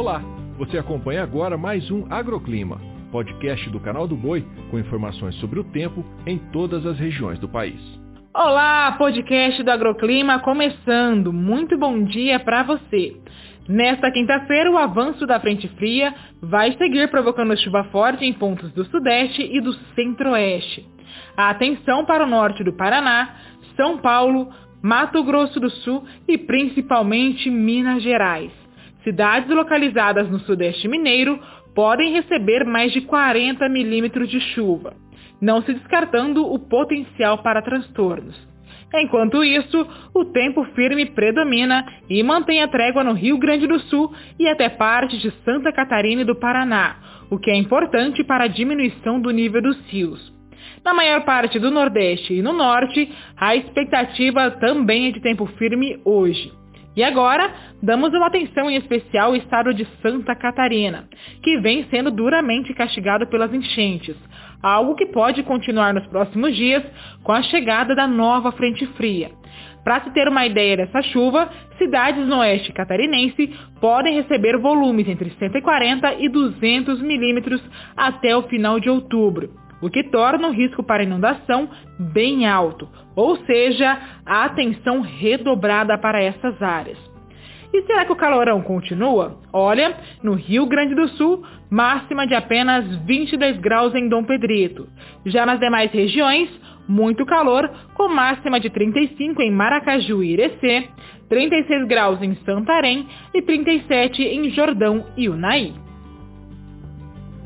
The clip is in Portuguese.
Olá, você acompanha agora mais um Agroclima, podcast do canal do Boi com informações sobre o tempo em todas as regiões do país. Olá, podcast do Agroclima começando. Muito bom dia para você. Nesta quinta-feira, o avanço da frente fria vai seguir provocando chuva forte em pontos do sudeste e do centro-oeste. Atenção para o norte do Paraná, São Paulo, Mato Grosso do Sul e principalmente Minas Gerais. Cidades localizadas no sudeste mineiro podem receber mais de 40 milímetros de chuva, não se descartando o potencial para transtornos. Enquanto isso, o tempo firme predomina e mantém a trégua no Rio Grande do Sul e até parte de Santa Catarina e do Paraná, o que é importante para a diminuição do nível dos rios. Na maior parte do Nordeste e no Norte, a expectativa também é de tempo firme hoje. E agora, damos uma atenção em especial ao estado de Santa Catarina, que vem sendo duramente castigado pelas enchentes, algo que pode continuar nos próximos dias com a chegada da nova frente fria. Para se ter uma ideia dessa chuva, cidades no oeste catarinense podem receber volumes entre 140 e 200 milímetros até o final de outubro o que torna o risco para inundação bem alto, ou seja, a atenção redobrada para essas áreas. E será que o calorão continua? Olha, no Rio Grande do Sul, máxima de apenas 22 graus em Dom Pedrito. Já nas demais regiões, muito calor, com máxima de 35 em Maracaju e Irecê, 36 graus em Santarém e 37 em Jordão e Unai.